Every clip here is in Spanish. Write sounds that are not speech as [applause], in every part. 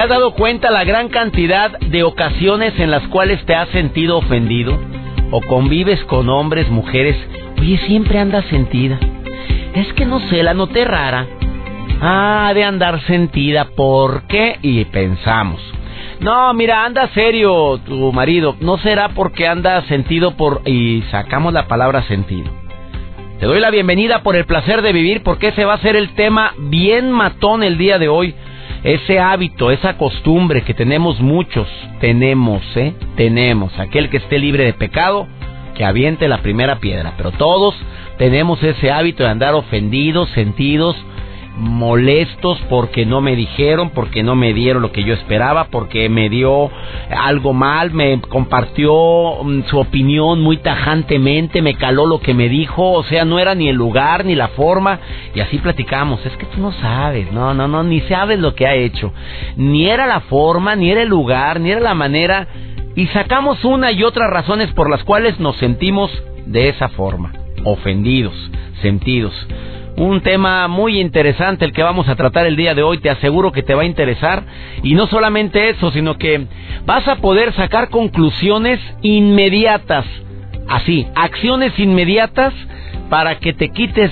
¿Te has dado cuenta la gran cantidad de ocasiones en las cuales te has sentido ofendido? ¿O convives con hombres, mujeres? Oye, siempre andas sentida. Es que no sé, la noté rara. Ah, de andar sentida, ¿por qué? Y pensamos. No, mira, anda serio tu marido. No será porque anda sentido por... Y sacamos la palabra sentido. Te doy la bienvenida por el placer de vivir porque ese va a ser el tema bien matón el día de hoy ese hábito, esa costumbre que tenemos muchos, tenemos, ¿eh? Tenemos. Aquel que esté libre de pecado, que aviente la primera piedra. Pero todos tenemos ese hábito de andar ofendidos, sentidos, molestos porque no me dijeron, porque no me dieron lo que yo esperaba, porque me dio algo mal, me compartió mm, su opinión muy tajantemente, me caló lo que me dijo, o sea, no era ni el lugar ni la forma, y así platicamos, es que tú no sabes, no, no, no, ni sabes lo que ha hecho, ni era la forma, ni era el lugar, ni era la manera, y sacamos una y otras razones por las cuales nos sentimos de esa forma, ofendidos, sentidos. Un tema muy interesante el que vamos a tratar el día de hoy, te aseguro que te va a interesar. Y no solamente eso, sino que vas a poder sacar conclusiones inmediatas. Así, acciones inmediatas para que te quites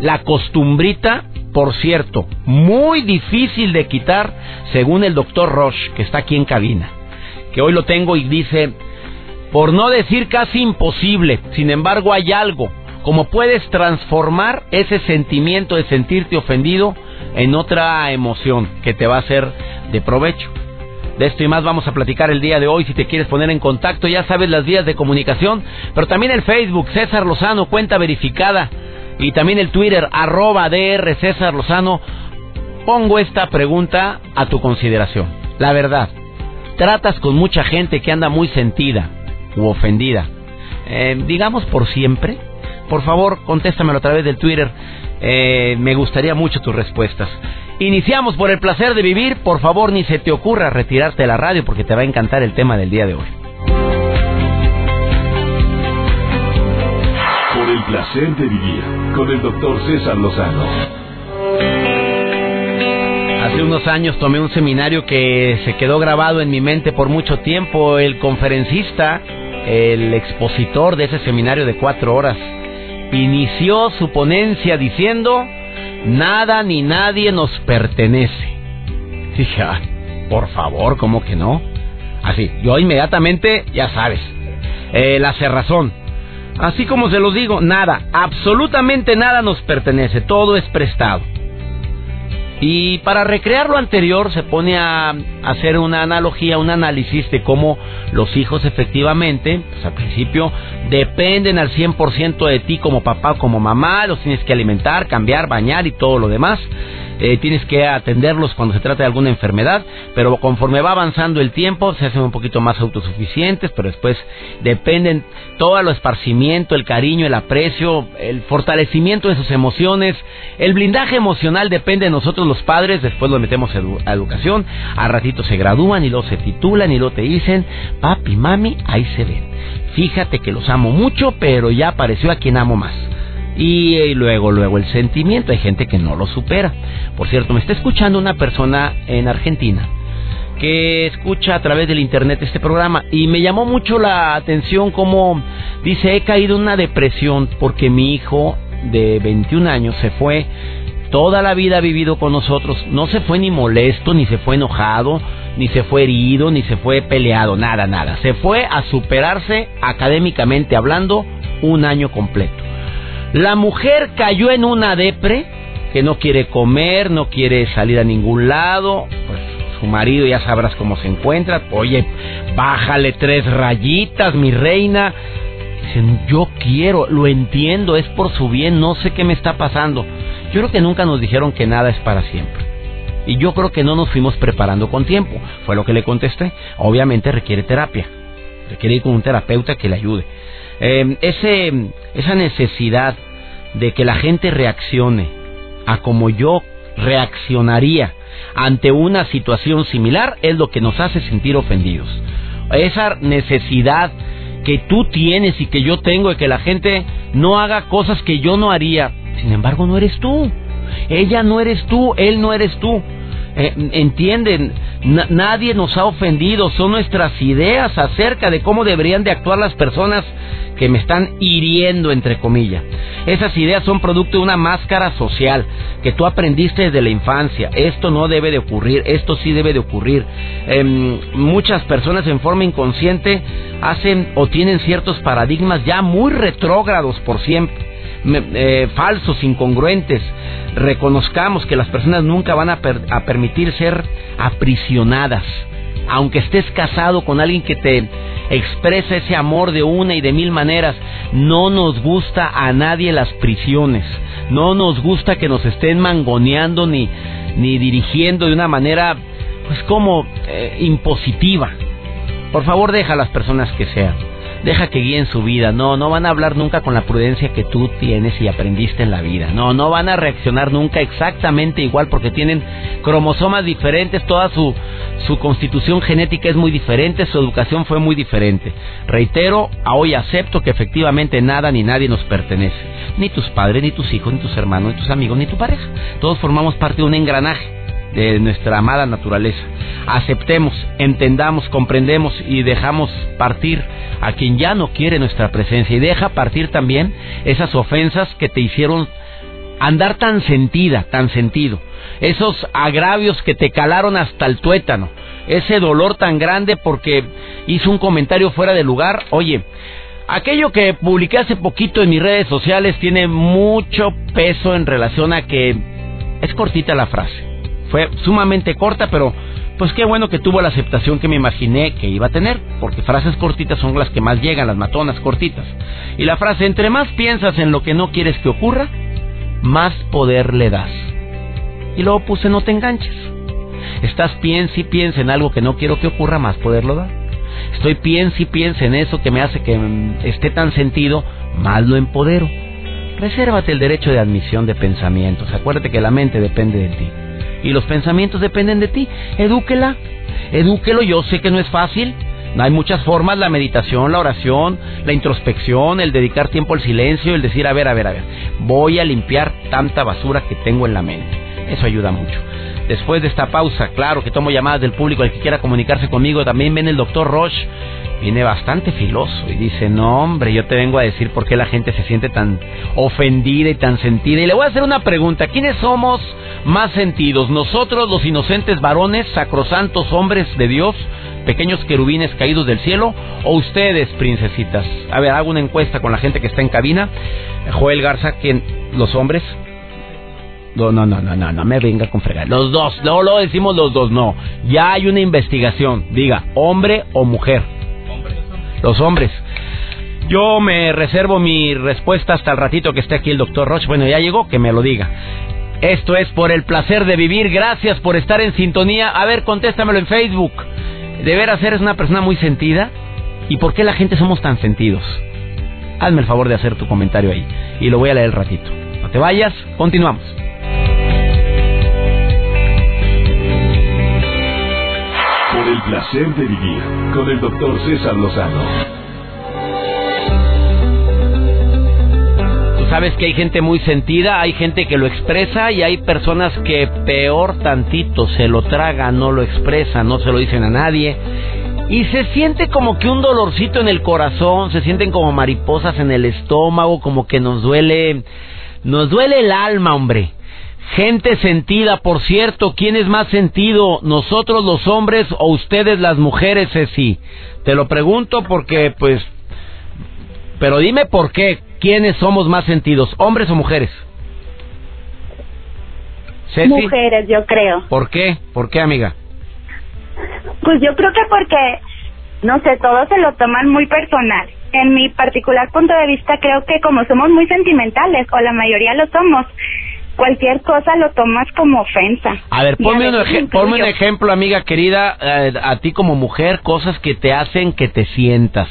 la costumbrita, por cierto, muy difícil de quitar, según el doctor Roche, que está aquí en cabina, que hoy lo tengo y dice, por no decir casi imposible, sin embargo hay algo, cómo puedes transformar ese sentimiento de sentirte ofendido en otra emoción que te va a ser de provecho. De esto y más vamos a platicar el día de hoy. Si te quieres poner en contacto, ya sabes las vías de comunicación, pero también el Facebook, César Lozano, cuenta verificada, y también el Twitter, arroba DR César Lozano. Pongo esta pregunta a tu consideración. La verdad, tratas con mucha gente que anda muy sentida u ofendida, eh, digamos por siempre. Por favor, contéstamelo a través del Twitter. Eh, me gustaría mucho tus respuestas. Iniciamos por el placer de vivir. Por favor, ni se te ocurra retirarte de la radio porque te va a encantar el tema del día de hoy. Por el placer de vivir con el doctor César Lozano. Hace unos años tomé un seminario que se quedó grabado en mi mente por mucho tiempo. El conferencista, el expositor de ese seminario de cuatro horas, inició su ponencia diciendo, nada ni nadie nos pertenece. Dije, ah, por favor, ¿cómo que no? Así, yo inmediatamente, ya sabes, eh, la cerrazón. Así como se los digo, nada, absolutamente nada nos pertenece, todo es prestado. Y para recrear lo anterior se pone a hacer una analogía, un análisis de cómo los hijos efectivamente, pues al principio, dependen al 100% de ti como papá o como mamá, los tienes que alimentar, cambiar, bañar y todo lo demás. Eh, tienes que atenderlos cuando se trata de alguna enfermedad, pero conforme va avanzando el tiempo se hacen un poquito más autosuficientes, pero después dependen todo el esparcimiento, el cariño, el aprecio, el fortalecimiento de sus emociones, el blindaje emocional depende de nosotros los padres, después lo metemos a, educación, a ratito se gradúan y luego se titulan y luego te dicen, papi, mami, ahí se ven. Fíjate que los amo mucho, pero ya apareció a quien amo más. Y, luego, luego el sentimiento. Hay gente que no lo supera. Por cierto, me está escuchando una persona en Argentina que escucha a través del internet este programa y me llamó mucho la atención como dice he caído en una depresión porque mi hijo de 21 años se fue toda la vida ha vivido con nosotros no se fue ni molesto ni se fue enojado ni se fue herido ni se fue peleado nada nada se fue a superarse académicamente hablando un año completo la mujer cayó en una depre que no quiere comer, no quiere salir a ningún lado. Pues su marido ya sabrás cómo se encuentra. Oye, bájale tres rayitas, mi reina. Dicen, yo quiero, lo entiendo, es por su bien, no sé qué me está pasando. Yo creo que nunca nos dijeron que nada es para siempre. Y yo creo que no nos fuimos preparando con tiempo. Fue lo que le contesté. Obviamente requiere terapia. Requiere ir con un terapeuta que le ayude. Eh, ese, esa necesidad de que la gente reaccione a como yo reaccionaría ante una situación similar es lo que nos hace sentir ofendidos. Esa necesidad que tú tienes y que yo tengo de que la gente no haga cosas que yo no haría. Sin embargo, no eres tú. Ella no eres tú, él no eres tú. Eh, entienden, nadie nos ha ofendido, son nuestras ideas acerca de cómo deberían de actuar las personas que me están hiriendo, entre comillas. Esas ideas son producto de una máscara social que tú aprendiste desde la infancia. Esto no debe de ocurrir, esto sí debe de ocurrir. Em, muchas personas en forma inconsciente hacen o tienen ciertos paradigmas ya muy retrógrados por siempre eh, falsos, incongruentes. Reconozcamos que las personas nunca van a, a permitir ser aprisionadas. Aunque estés casado con alguien que te expresa ese amor de una y de mil maneras, no nos gusta a nadie las prisiones. No nos gusta que nos estén mangoneando ni, ni dirigiendo de una manera, pues como eh, impositiva. Por favor, deja a las personas que sean deja que guíen su vida. No, no van a hablar nunca con la prudencia que tú tienes y aprendiste en la vida. No, no van a reaccionar nunca exactamente igual porque tienen cromosomas diferentes, toda su, su constitución genética es muy diferente, su educación fue muy diferente. Reitero, hoy acepto que efectivamente nada ni nadie nos pertenece. Ni tus padres, ni tus hijos, ni tus hermanos, ni tus amigos, ni tu pareja. Todos formamos parte de un engranaje de nuestra amada naturaleza. Aceptemos, entendamos, comprendemos y dejamos partir a quien ya no quiere nuestra presencia y deja partir también esas ofensas que te hicieron andar tan sentida, tan sentido, esos agravios que te calaron hasta el tuétano, ese dolor tan grande porque hizo un comentario fuera de lugar, oye, aquello que publiqué hace poquito en mis redes sociales tiene mucho peso en relación a que es cortita la frase fue sumamente corta, pero pues qué bueno que tuvo la aceptación que me imaginé que iba a tener, porque frases cortitas son las que más llegan, las matonas cortitas. Y la frase, entre más piensas en lo que no quieres que ocurra, más poder le das. Y luego puse, no te enganches. Estás piensa y piensa en algo que no quiero que ocurra, más poder lo da. Estoy piensa y piensa en eso que me hace que esté tan sentido, más lo empodero. Resérvate el derecho de admisión de pensamientos. Acuérdate que la mente depende de ti y los pensamientos dependen de ti. Edúquela, edúquelo. Yo sé que no es fácil. Hay muchas formas, la meditación, la oración, la introspección, el dedicar tiempo al silencio, el decir, a ver, a ver, a ver, voy a limpiar tanta basura que tengo en la mente. Eso ayuda mucho. Después de esta pausa, claro que tomo llamadas del público, el que quiera comunicarse conmigo, también viene el doctor Roche, viene bastante filoso y dice, no hombre, yo te vengo a decir por qué la gente se siente tan ofendida y tan sentida. Y le voy a hacer una pregunta, ¿quiénes somos más sentidos? ¿Nosotros los inocentes varones, sacrosantos hombres de Dios, pequeños querubines caídos del cielo, o ustedes, princesitas? A ver, hago una encuesta con la gente que está en cabina. Joel Garza, ¿quién? ¿Los hombres? No, no, no, no, no, no me venga con fregar. Los dos, no lo decimos los dos, no. Ya hay una investigación. Diga, hombre o mujer. Los hombres. Yo me reservo mi respuesta hasta el ratito que esté aquí el doctor Roche. Bueno, ya llegó, que me lo diga. Esto es por el placer de vivir. Gracias por estar en sintonía. A ver, contéstamelo en Facebook. ¿De veras eres una persona muy sentida? ¿Y por qué la gente somos tan sentidos? Hazme el favor de hacer tu comentario ahí. Y lo voy a leer el ratito. No te vayas, continuamos. Placer de vivir con el doctor César Lozano. Tú sabes que hay gente muy sentida, hay gente que lo expresa y hay personas que peor tantito se lo tragan, no lo expresan, no se lo dicen a nadie. Y se siente como que un dolorcito en el corazón, se sienten como mariposas en el estómago, como que nos duele, nos duele el alma, hombre. Gente sentida, por cierto, ¿quién es más sentido? ¿Nosotros los hombres o ustedes las mujeres, Ceci? Te lo pregunto porque, pues... Pero dime por qué, ¿quiénes somos más sentidos, hombres o mujeres? Ceci? Mujeres, yo creo. ¿Por qué? ¿Por qué, amiga? Pues yo creo que porque, no sé, todos se lo toman muy personal. En mi particular punto de vista, creo que como somos muy sentimentales, o la mayoría lo somos, cualquier cosa lo tomas como ofensa. A ver, ponme, un, ponme ejemplo, amiga querida, eh, a ti como mujer, cosas que te hacen que te sientas.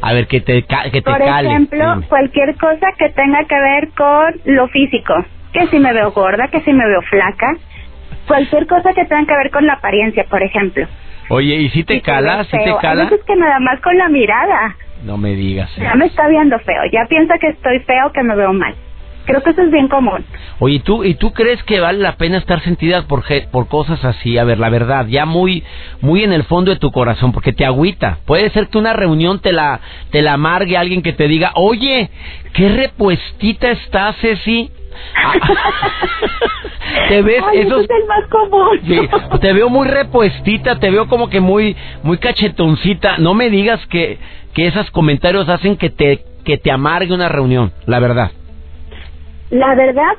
A ver, que te, ca- que te Por cale. ejemplo, Dime. cualquier cosa que tenga que ver con lo físico. Que si me veo gorda, que si me veo flaca. Cualquier cosa que tenga que ver con la apariencia, por ejemplo. Oye, ¿y si te cala? ¿Si te. A cala? veces que nada más con la mirada. No me digas. Ya me está viendo feo. Ya piensa que estoy feo, que me veo mal. Creo que eso es bien común. Oye, ¿y ¿tú, ¿y tú crees que vale la pena estar sentida por, por cosas así? A ver, la verdad, ya muy muy en el fondo de tu corazón, porque te agüita. Puede ser que una reunión te la, te la amargue alguien que te diga, oye, qué repuestita estás, Ceci. Ah, [laughs] te ves Ay, esos ese es el más común. Sí, te veo muy repuestita, te veo como que muy muy cachetoncita. No me digas que, que esos comentarios hacen que te que te amargue una reunión, la verdad. La verdad,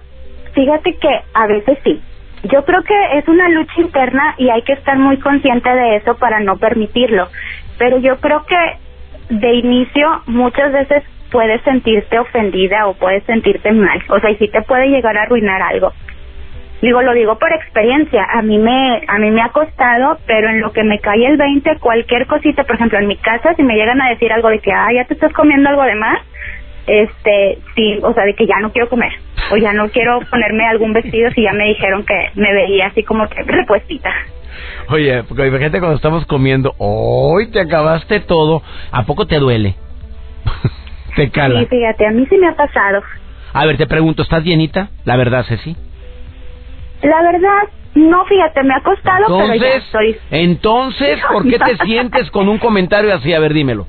fíjate que a veces sí. Yo creo que es una lucha interna y hay que estar muy consciente de eso para no permitirlo. Pero yo creo que de inicio muchas veces puedes sentirte ofendida o puedes sentirte mal. O sea, y sí te puede llegar a arruinar algo. Digo, lo digo por experiencia. A mí me a mí me ha costado, pero en lo que me cae el 20, cualquier cosita, por ejemplo, en mi casa, si me llegan a decir algo de que, ah, ya te estás comiendo algo de más, este, sí, o sea, de que ya no quiero comer o ya no quiero ponerme algún vestido si ya me dijeron que me veía así como que repuestita. Oye, porque imagínate cuando estamos comiendo, hoy te acabaste todo, ¿a poco te duele? [laughs] te cala. Sí, fíjate, a mí sí me ha pasado. A ver, te pregunto, ¿estás llenita? La verdad, Ceci. La verdad, no, fíjate, me ha costado, pero ya Entonces, estoy. entonces, ¿por qué te sientes con un comentario así? A ver, dímelo.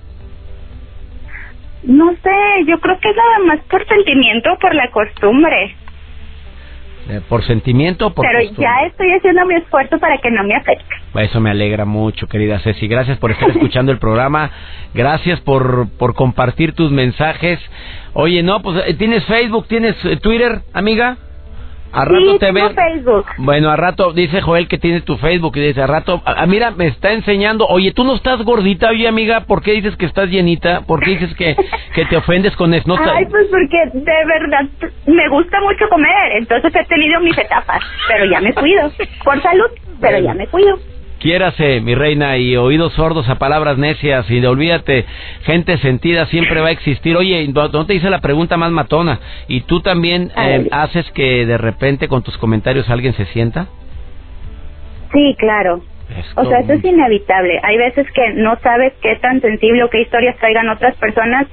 No sé, yo creo que es nada más por sentimiento, por la costumbre. Eh, ¿Por sentimiento o por pero costumbre? ya estoy haciendo mi esfuerzo para que no me afecte. Eso me alegra mucho, querida Ceci. Gracias por estar [laughs] escuchando el programa. Gracias por, por compartir tus mensajes. Oye, no, pues eh, tienes Facebook, tienes eh, Twitter, amiga. A rato sí, te ve. Facebook. Bueno, a rato dice Joel que tiene tu Facebook y dice a rato, ah, mira, me está enseñando, oye, tú no estás gordita, oye amiga, ¿por qué dices que estás llenita? ¿Por qué dices que, que te ofendes con eso? No Ay, pues porque de verdad me gusta mucho comer, entonces he tenido mis etapas, pero ya me cuido. Por salud, pero ya me cuido. Quiérase, mi reina, y oídos sordos a palabras necias, y de olvídate, gente sentida siempre va a existir. Oye, ¿no te hice la pregunta más matona? ¿Y tú también eh, haces que de repente con tus comentarios alguien se sienta? Sí, claro. O sea, eso es inevitable. Hay veces que no sabes qué tan sensible o qué historias traigan otras personas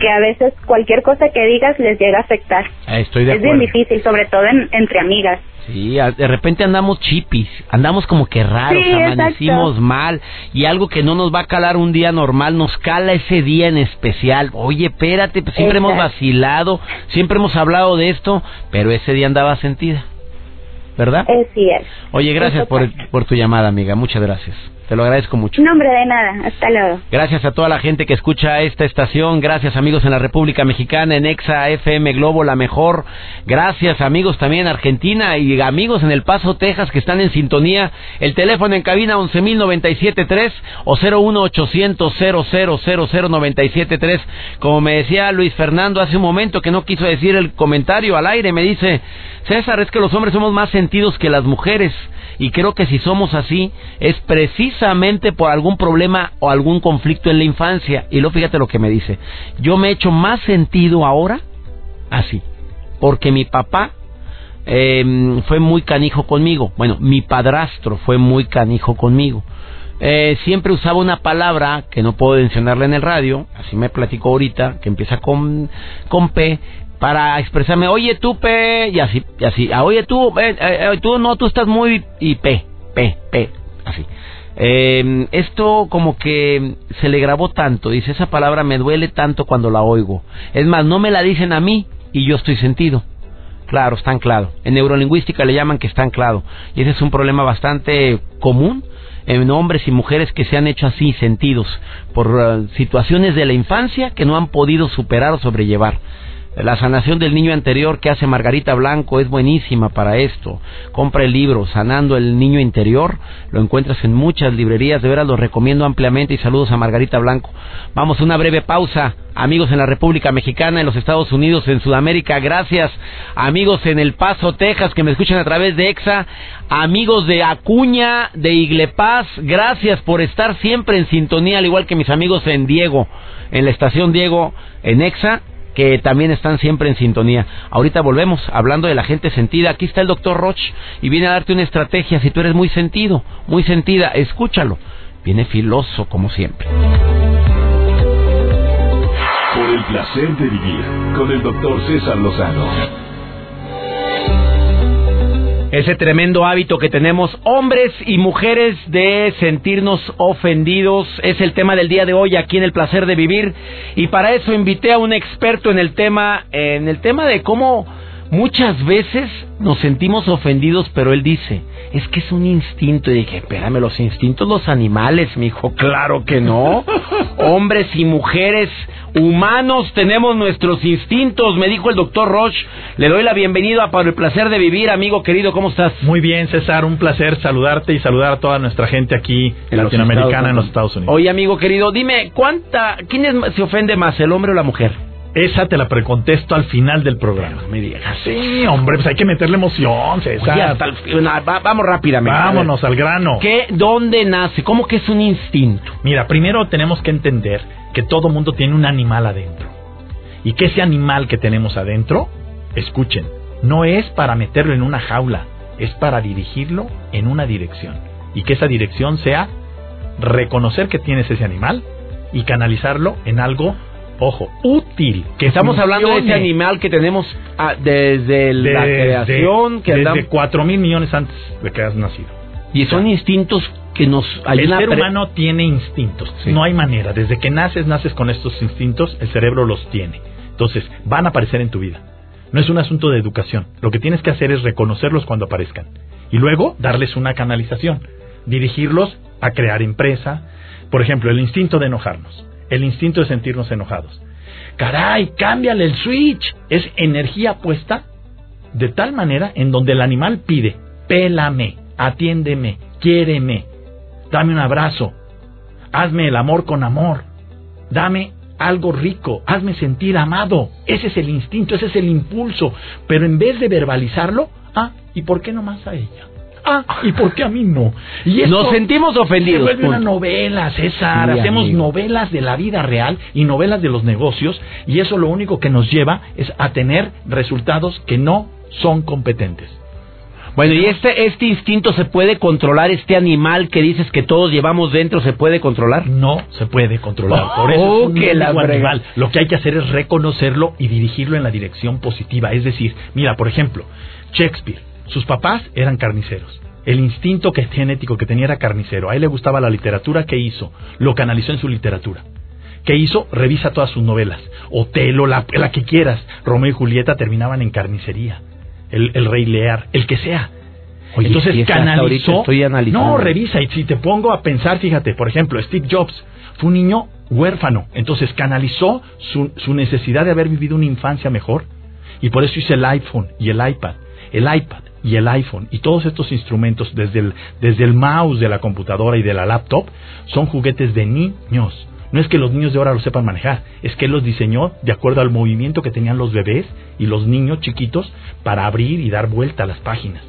que a veces cualquier cosa que digas les llega a afectar. Eh, Estoy de es bien acuerdo. difícil, sobre todo en- entre amigas. Sí, de repente andamos chipis, andamos como que raros, Sí, amanecimos exacto. mal y algo que no nos va a calar un día normal, nos cala ese día en especial. Oye, espérate, pues siempre hemos vacilado, siempre hemos hablado de esto, pero ese día andaba sentida, ¿verdad? Es cierto. Oye, gracias por, por tu llamada, amiga, muchas gracias. Te lo agradezco mucho. No, hombre, de nada. Hasta luego. Gracias a toda la gente que escucha esta estación. Gracias amigos en la República Mexicana, en Exa FM Globo, la mejor. Gracias amigos también en Argentina y amigos en El Paso, Texas que están en sintonía. El teléfono en cabina 11.097.3 o 01800 Como me decía Luis Fernando hace un momento que no quiso decir el comentario al aire, me dice, César, es que los hombres somos más sentidos que las mujeres. Y creo que si somos así es precisamente por algún problema o algún conflicto en la infancia. Y luego fíjate lo que me dice. Yo me he hecho más sentido ahora así. Porque mi papá eh, fue muy canijo conmigo. Bueno, mi padrastro fue muy canijo conmigo. Eh, siempre usaba una palabra que no puedo mencionarla en el radio, así me platicó ahorita, que empieza con, con P, para expresarme, oye tú P, y así, y así, ah, oye tú, eh, eh, tú no, tú estás muy, y P, P, P, así. Eh, esto como que se le grabó tanto, dice, esa palabra me duele tanto cuando la oigo. Es más, no me la dicen a mí y yo estoy sentido. Claro, está anclado. En neurolingüística le llaman que está anclado. Y ese es un problema bastante común en hombres y mujeres que se han hecho así sentidos por uh, situaciones de la infancia que no han podido superar o sobrellevar. La sanación del niño anterior que hace Margarita Blanco es buenísima para esto. Compra el libro Sanando el niño interior. Lo encuentras en muchas librerías. De veras lo recomiendo ampliamente y saludos a Margarita Blanco. Vamos a una breve pausa. Amigos en la República Mexicana, en los Estados Unidos, en Sudamérica, gracias. Amigos en El Paso, Texas, que me escuchan a través de EXA. Amigos de Acuña, de Iglepaz, gracias por estar siempre en sintonía, al igual que mis amigos en Diego, en la estación Diego, en EXA que también están siempre en sintonía. Ahorita volvemos hablando de la gente sentida. Aquí está el doctor Roch y viene a darte una estrategia. Si tú eres muy sentido, muy sentida, escúchalo. Viene filoso como siempre. Por el placer de vivir con el doctor César Lozano ese tremendo hábito que tenemos hombres y mujeres de sentirnos ofendidos es el tema del día de hoy aquí en el placer de vivir. Y para eso invité a un experto en el tema en el tema de cómo muchas veces nos sentimos ofendidos pero él dice es que es un instinto. Y dije, espérame, los instintos, los animales, mi hijo, claro que no. [laughs] Hombres y mujeres, humanos, tenemos nuestros instintos, me dijo el doctor Roche. Le doy la bienvenida para el placer de vivir, amigo querido, ¿cómo estás? Muy bien, César, un placer saludarte y saludar a toda nuestra gente aquí en latinoamericana en los Estados Unidos. Oye, amigo querido, dime, ¿cuánta, quién se ofende más, el hombre o la mujer? Esa te la precontesto al final del programa. me digas. Sí, hombre, pues hay que meterle emoción, César. vamos rápidamente. Vámonos al grano. ¿Qué, ¿Dónde nace? ¿Cómo que es un instinto? Mira, primero tenemos que entender que todo mundo tiene un animal adentro. Y que ese animal que tenemos adentro, escuchen, no es para meterlo en una jaula, es para dirigirlo en una dirección. Y que esa dirección sea reconocer que tienes ese animal y canalizarlo en algo ojo, útil. Que estamos hablando de ese animal que tenemos ah, desde la creación. que desde cuatro mil millones antes de que has nacido. Y son instintos que nos El ser humano tiene instintos. No hay manera. Desde que naces, naces con estos instintos, el cerebro los tiene. Entonces, van a aparecer en tu vida. No es un asunto de educación. Lo que tienes que hacer es reconocerlos cuando aparezcan. Y luego darles una canalización. Dirigirlos a crear empresa. Por ejemplo, el instinto de enojarnos el instinto de sentirnos enojados. Caray, cámbiale el switch. Es energía puesta de tal manera en donde el animal pide, pélame, atiéndeme, quiéreme, dame un abrazo, hazme el amor con amor, dame algo rico, hazme sentir amado. Ese es el instinto, ese es el impulso. Pero en vez de verbalizarlo, ah, ¿y por qué no más a ella? Ah, ¿y por qué a mí no? Y Nos sentimos ofendidos. Se vuelve una novela, César. Hacemos novelas de la vida real y novelas de los negocios y eso lo único que nos lleva es a tener resultados que no son competentes. Bueno, ¿y este, este instinto se puede controlar? ¿Este animal que dices que todos llevamos dentro se puede controlar? No se puede controlar. Por eso oh, que la animal. Lo que hay que hacer es reconocerlo y dirigirlo en la dirección positiva. Es decir, mira, por ejemplo, Shakespeare sus papás eran carniceros. El instinto que, genético que tenía era carnicero. A él le gustaba la literatura. ¿Qué hizo? Lo canalizó en su literatura. ¿Qué hizo? Revisa todas sus novelas. Otelo, la, la que quieras. Romeo y Julieta terminaban en carnicería. El, Rey Lear, el que sea. Entonces canalizó. Estoy no, revisa. Y si te pongo a pensar, fíjate, por ejemplo, Steve Jobs fue un niño huérfano. Entonces canalizó su, su necesidad de haber vivido una infancia mejor. Y por eso hizo el iPhone y el iPad. El iPad y el iPhone y todos estos instrumentos, desde el, desde el mouse de la computadora y de la laptop, son juguetes de niños. No es que los niños de ahora lo sepan manejar, es que él los diseñó de acuerdo al movimiento que tenían los bebés y los niños chiquitos para abrir y dar vuelta a las páginas.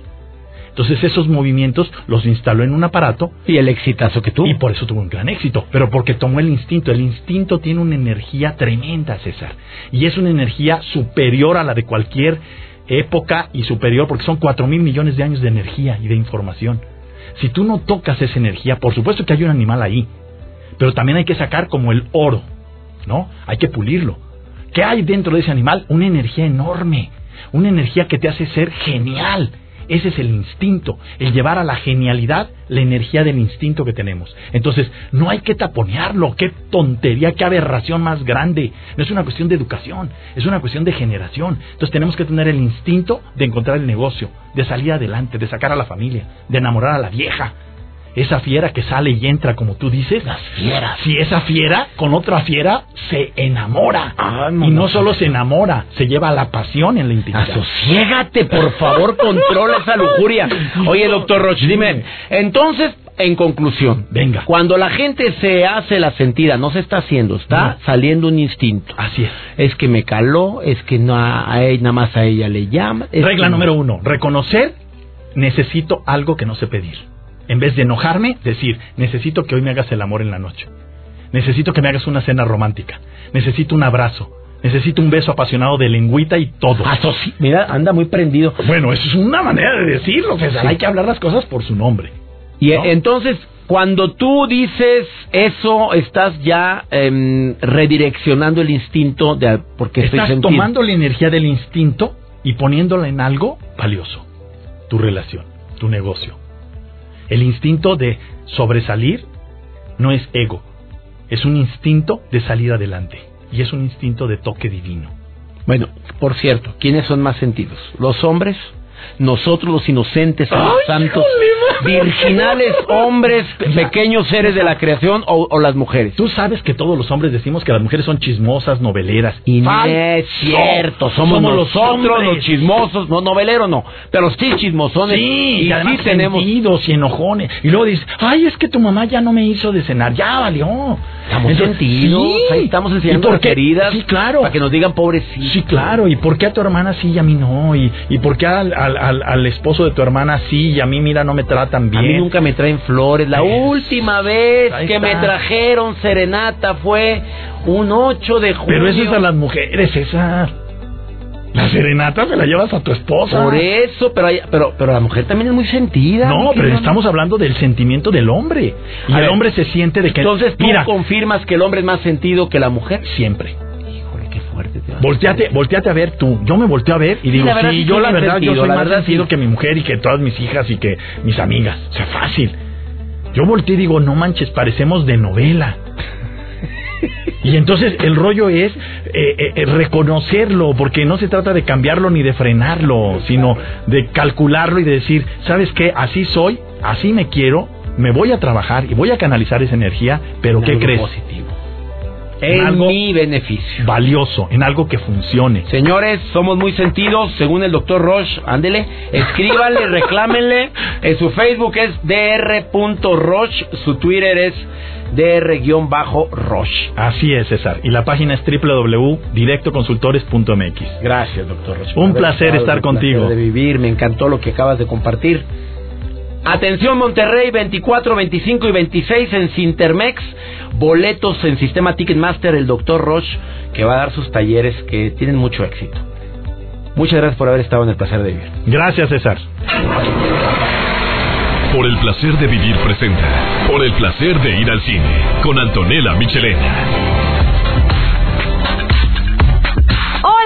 Entonces esos movimientos los instaló en un aparato. Y el exitazo que tuvo. Y por eso tuvo un gran éxito. Pero porque tomó el instinto. El instinto tiene una energía tremenda, César. Y es una energía superior a la de cualquier época y superior, porque son cuatro mil millones de años de energía y de información. Si tú no tocas esa energía, por supuesto que hay un animal ahí, pero también hay que sacar como el oro, ¿no? Hay que pulirlo. ¿Qué hay dentro de ese animal? Una energía enorme, una energía que te hace ser genial, ese es el instinto, el llevar a la genialidad la energía del instinto que tenemos. Entonces, no hay que taponearlo, qué tontería, qué aberración más grande. No es una cuestión de educación, es una cuestión de generación. Entonces tenemos que tener el instinto de encontrar el negocio, de salir adelante, de sacar a la familia, de enamorar a la vieja. Esa fiera que sale y entra, como tú dices. Las fieras. Si esa fiera con otra fiera se enamora. y no solo se enamora, se lleva a la pasión en la intimidad. Asociégate, por favor, controla esa lujuria. Oye, doctor Roche, dime, entonces, en conclusión, Venga. cuando la gente se hace la sentida, no se está haciendo, está saliendo un instinto. Así es. Es que me caló, es que no a, nada más a ella le llama. Regla que- número uno, reconocer, necesito algo que no sé pedir. En vez de enojarme, decir, necesito que hoy me hagas el amor en la noche. Necesito que me hagas una cena romántica. Necesito un abrazo. Necesito un beso apasionado de lengüita y todo. Asoci- Mira, anda muy prendido. Bueno, eso es una manera de decirlo. Sí. Hay que hablar las cosas por su nombre. Y ¿No? entonces, cuando tú dices eso, estás ya em, redireccionando el instinto de porque estoy Estás sentido. tomando la energía del instinto y poniéndola en algo valioso. Tu relación, tu negocio. El instinto de sobresalir no es ego, es un instinto de salir adelante y es un instinto de toque divino. Bueno, por cierto, ¿quiénes son más sentidos? ¿Los hombres? ¿Nosotros los inocentes, los santos, virginales, hombres, [laughs] pequeños seres de la creación o, o las mujeres? Tú sabes que todos los hombres decimos que las mujeres son chismosas, noveleras. Y no es cierto, somos, los nosotros los chismosos, no noveleros no, pero sí chismosones. Sí, y y además sí tenemos... y enojones. Y luego dices, ay, es que tu mamá ya no me hizo de cenar, ya valió. Estamos sentidos, sí. ahí estamos ¿Y enseñando por qué? heridas Sí, claro. para que nos digan pobrecito. Sí, claro. ¿Y por qué a tu hermana sí y a mí no? ¿Y, y por qué al, al, al- al esposo de tu hermana sí y a mí, mira, no me tratan bien? A mí nunca me traen flores. La última vez Ahí que está. me trajeron serenata fue un 8 de junio. Pero eso es a las mujeres, César. La serenata se la llevas a tu esposa. Por eso, pero, hay- pero, pero la mujer también es muy sentida. No, pero estamos hablando del sentimiento del hombre. Y A el ver, hombre se siente de que... Entonces tú mira, confirmas que el hombre es más sentido que la mujer. siempre. Híjole, qué fuerte. te vas. Volteate, volteate a ver tú. Yo me volteo a ver y digo, verdad sí, yo la verdad, sentido, yo soy la más verdad sentido sí. que mi mujer y que todas mis hijas y que mis amigas. O sea, fácil. Yo volteé y digo, no manches, parecemos de novela. [laughs] Y entonces el rollo es eh, eh, eh, reconocerlo, porque no se trata de cambiarlo ni de frenarlo, sino de calcularlo y de decir, ¿sabes qué? Así soy, así me quiero, me voy a trabajar y voy a canalizar esa energía, pero En ¿qué crees? positivo. En algo- mi beneficio. Valioso, en algo que funcione. Señores, somos muy sentidos, según el doctor Roche. Ándele, escríbanle, [laughs] reclámenle. En su Facebook es dr.roche, su Twitter es dr-roche. Así es, César. Y la página es www.directoconsultores.mx. Gracias, doctor Roche. Un placer estar un contigo. placer de vivir, me encantó lo que acabas de compartir. Atención Monterrey, 24, 25 y 26 en Cintermex. Boletos en Sistema Ticketmaster, el doctor Roche, que va a dar sus talleres que tienen mucho éxito. Muchas gracias por haber estado en el placer de vivir. Gracias, César. Por el placer de vivir presenta. Por el placer de ir al cine. Con Antonella Michelena.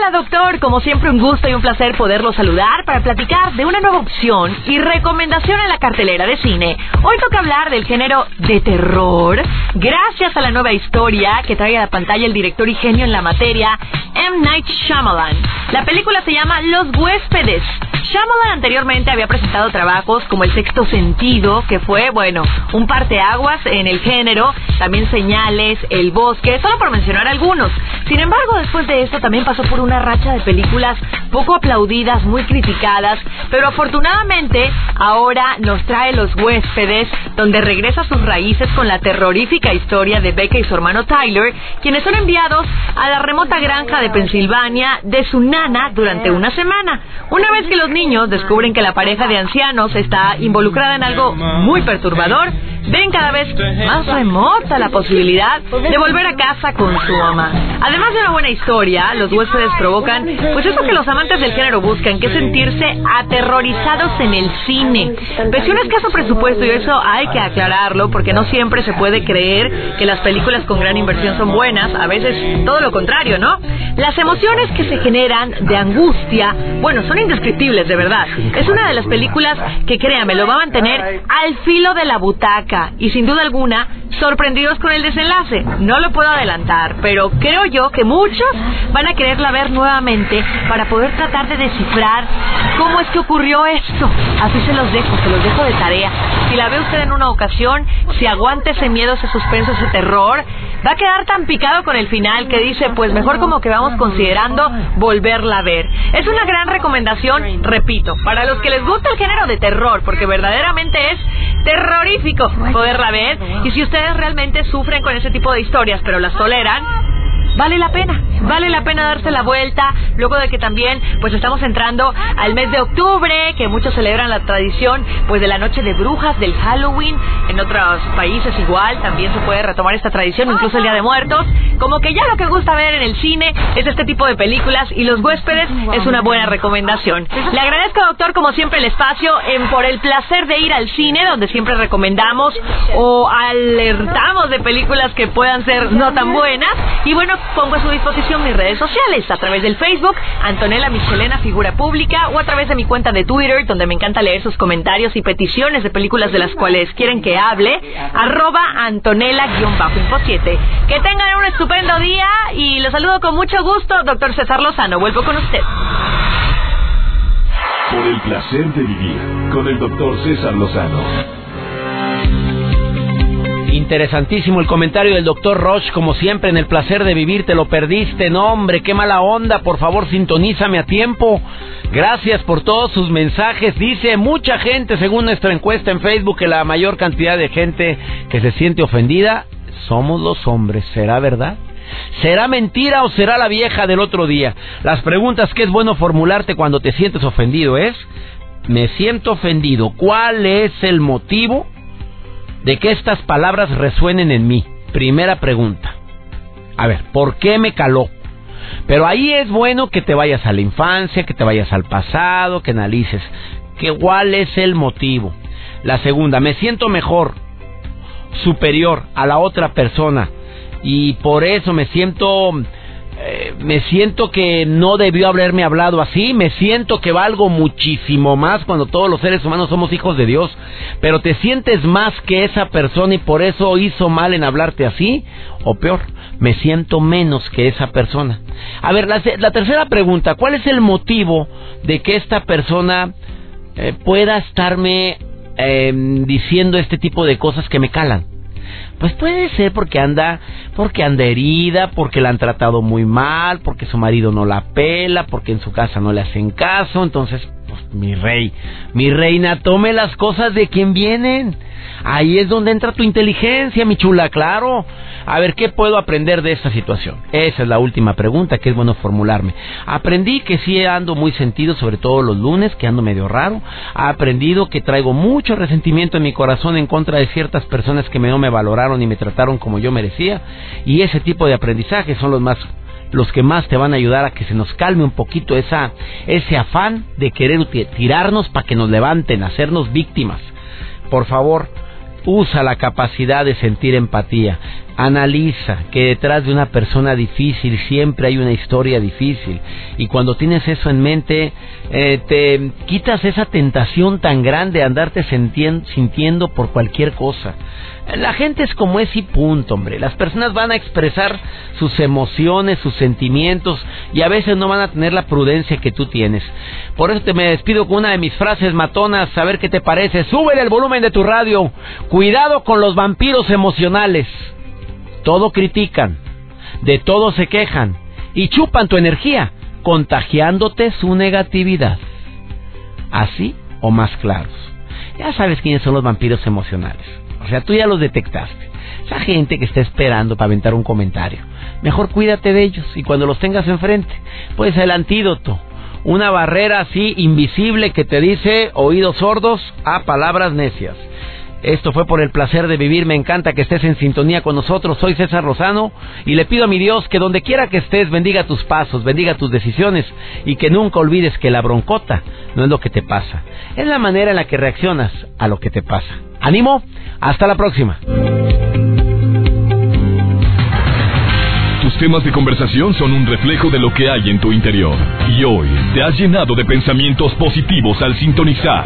Hola doctor, como siempre un gusto y un placer poderlo saludar para platicar de una nueva opción y recomendación en la cartelera de cine. Hoy toca hablar del género de terror, gracias a la nueva historia que trae a la pantalla el director y genio en la materia, M. Night Shyamalan. La película se llama Los huéspedes. Shyamalan anteriormente había presentado trabajos como El sexto sentido, que fue, bueno, un parteaguas en el género, también Señales, El bosque, solo por mencionar algunos. Sin embargo, después de esto también pasó por una racha de películas poco aplaudidas, muy criticadas, pero afortunadamente ahora nos trae Los huéspedes, donde regresa a sus raíces con la terrorífica historia de Becca y su hermano Tyler, quienes son enviados a la remota granja de Pensilvania de su nana durante una semana. Una vez que los niños descubren que la pareja de ancianos está involucrada en algo muy perturbador, ven cada vez más remota la posibilidad de volver a casa con su mamá. Además de una buena historia, los huéspedes provocan, pues eso que los amantes del género buscan, que es sentirse aterrorizados en el cine. Pese a un escaso presupuesto, y eso hay que aclararlo, porque no siempre se puede creer que las películas con gran inversión son buenas, a veces todo lo contrario, ¿no? Las emociones que se generan de angustia, bueno, son indescriptibles, de verdad. Es una de las películas que, créame, lo va a mantener al filo de la butaca y sin duda alguna sorprendidos con el desenlace. No lo puedo adelantar, pero creo yo que muchos van a quererla ver nuevamente para poder tratar de descifrar cómo es que ocurrió esto. Así se los dejo, se los dejo de tarea. Si la ve usted en una ocasión, si aguante ese miedo, ese suspenso, ese terror, va a quedar tan picado con el final que dice, pues mejor como que vamos considerando volverla a ver. Es una gran recomendación, repito, para los que les gusta el género de terror, porque verdaderamente es terrorífico poderla ver. Y si ustedes realmente sufren con ese tipo de historias, pero las toleran, vale la pena, vale la pena darse la vuelta, luego de que también pues estamos entrando al mes de octubre, que muchos celebran la tradición pues de la noche de brujas, del Halloween, en otros países igual, también se puede retomar esta tradición, incluso el Día de Muertos, como que ya lo que gusta ver en el cine es este tipo de películas y Los huéspedes es una buena recomendación. Le agradezco doctor como siempre el espacio en por el placer de ir al cine, donde siempre recomendamos o alertamos de películas que puedan ser no tan buenas y bueno, pongo a su disposición mis redes sociales a través del Facebook, Antonella Michelena Figura Pública, o a través de mi cuenta de Twitter, donde me encanta leer sus comentarios y peticiones de películas de las cuales quieren que hable, arroba Antonella-Info7. Que tengan un estupendo día y los saludo con mucho gusto, doctor César Lozano. Vuelvo con usted. Por el placer de vivir con el doctor César Lozano. Interesantísimo el comentario del doctor Roche, como siempre, en el placer de vivir, te lo perdiste, no hombre, qué mala onda, por favor sintonízame a tiempo. Gracias por todos sus mensajes. Dice mucha gente, según nuestra encuesta en Facebook, que la mayor cantidad de gente que se siente ofendida somos los hombres. ¿Será verdad? ¿Será mentira o será la vieja del otro día? Las preguntas que es bueno formularte cuando te sientes ofendido es, me siento ofendido, ¿cuál es el motivo? De que estas palabras resuenen en mí. Primera pregunta. A ver, ¿por qué me caló? Pero ahí es bueno que te vayas a la infancia, que te vayas al pasado, que analices que cuál es el motivo. La segunda, me siento mejor, superior a la otra persona y por eso me siento eh, me siento que no debió haberme hablado así, me siento que valgo muchísimo más cuando todos los seres humanos somos hijos de Dios, pero te sientes más que esa persona y por eso hizo mal en hablarte así, o peor, me siento menos que esa persona. A ver, la, tercera pregunta, ¿cuál es el motivo de que esta persona eh, pueda estarme em, diciendo este tipo de cosas que me calan? Pues puede ser porque anda, porque anda herida, porque la han tratado muy mal, porque su marido no la pela, porque en su casa no le hacen caso, entonces, mi rey, mi reina, tome las cosas de quien vienen. Ahí es donde entra tu inteligencia, mi chula, claro. A ver, ¿qué puedo aprender de esta situación? Esa es la última pregunta que es bueno formularme. Aprendí que sí ando muy sentido, sobre todo los lunes, que ando medio raro. He aprendido que traigo mucho resentimiento en mi corazón en contra de ciertas personas que no me valoraron y me trataron como yo merecía. Y ese tipo de aprendizajes son los más los que más te van a ayudar a que se nos calme un poquito esa, ese afán de querer tirarnos para que nos levanten, hacernos víctimas. Por favor, usa la capacidad de sentir empatía. Analiza que detrás de una persona difícil siempre hay una historia difícil. Y cuando tienes eso en mente, eh, te quitas esa tentación tan grande de andarte sintiendo por cualquier cosa. La gente es como es y punto, hombre. Las personas van a expresar sus emociones, sus sentimientos y a veces no van a tener la prudencia que tú tienes. Por eso te me despido con una de mis frases matonas, a ver qué te parece. Sube el volumen de tu radio. Cuidado con los vampiros emocionales. Todo critican, de todo se quejan y chupan tu energía, contagiándote su negatividad. Así o más claros. Ya sabes quiénes son los vampiros emocionales o sea, tú ya los detectaste. Esa gente que está esperando para aventar un comentario. Mejor cuídate de ellos y cuando los tengas enfrente, pues el antídoto. Una barrera así invisible que te dice oídos sordos a palabras necias. Esto fue por el placer de vivir. Me encanta que estés en sintonía con nosotros. Soy César Rosano y le pido a mi Dios que donde quiera que estés bendiga tus pasos, bendiga tus decisiones y que nunca olvides que la broncota no es lo que te pasa, es la manera en la que reaccionas a lo que te pasa. Ánimo, hasta la próxima. Tus temas de conversación son un reflejo de lo que hay en tu interior y hoy te has llenado de pensamientos positivos al sintonizar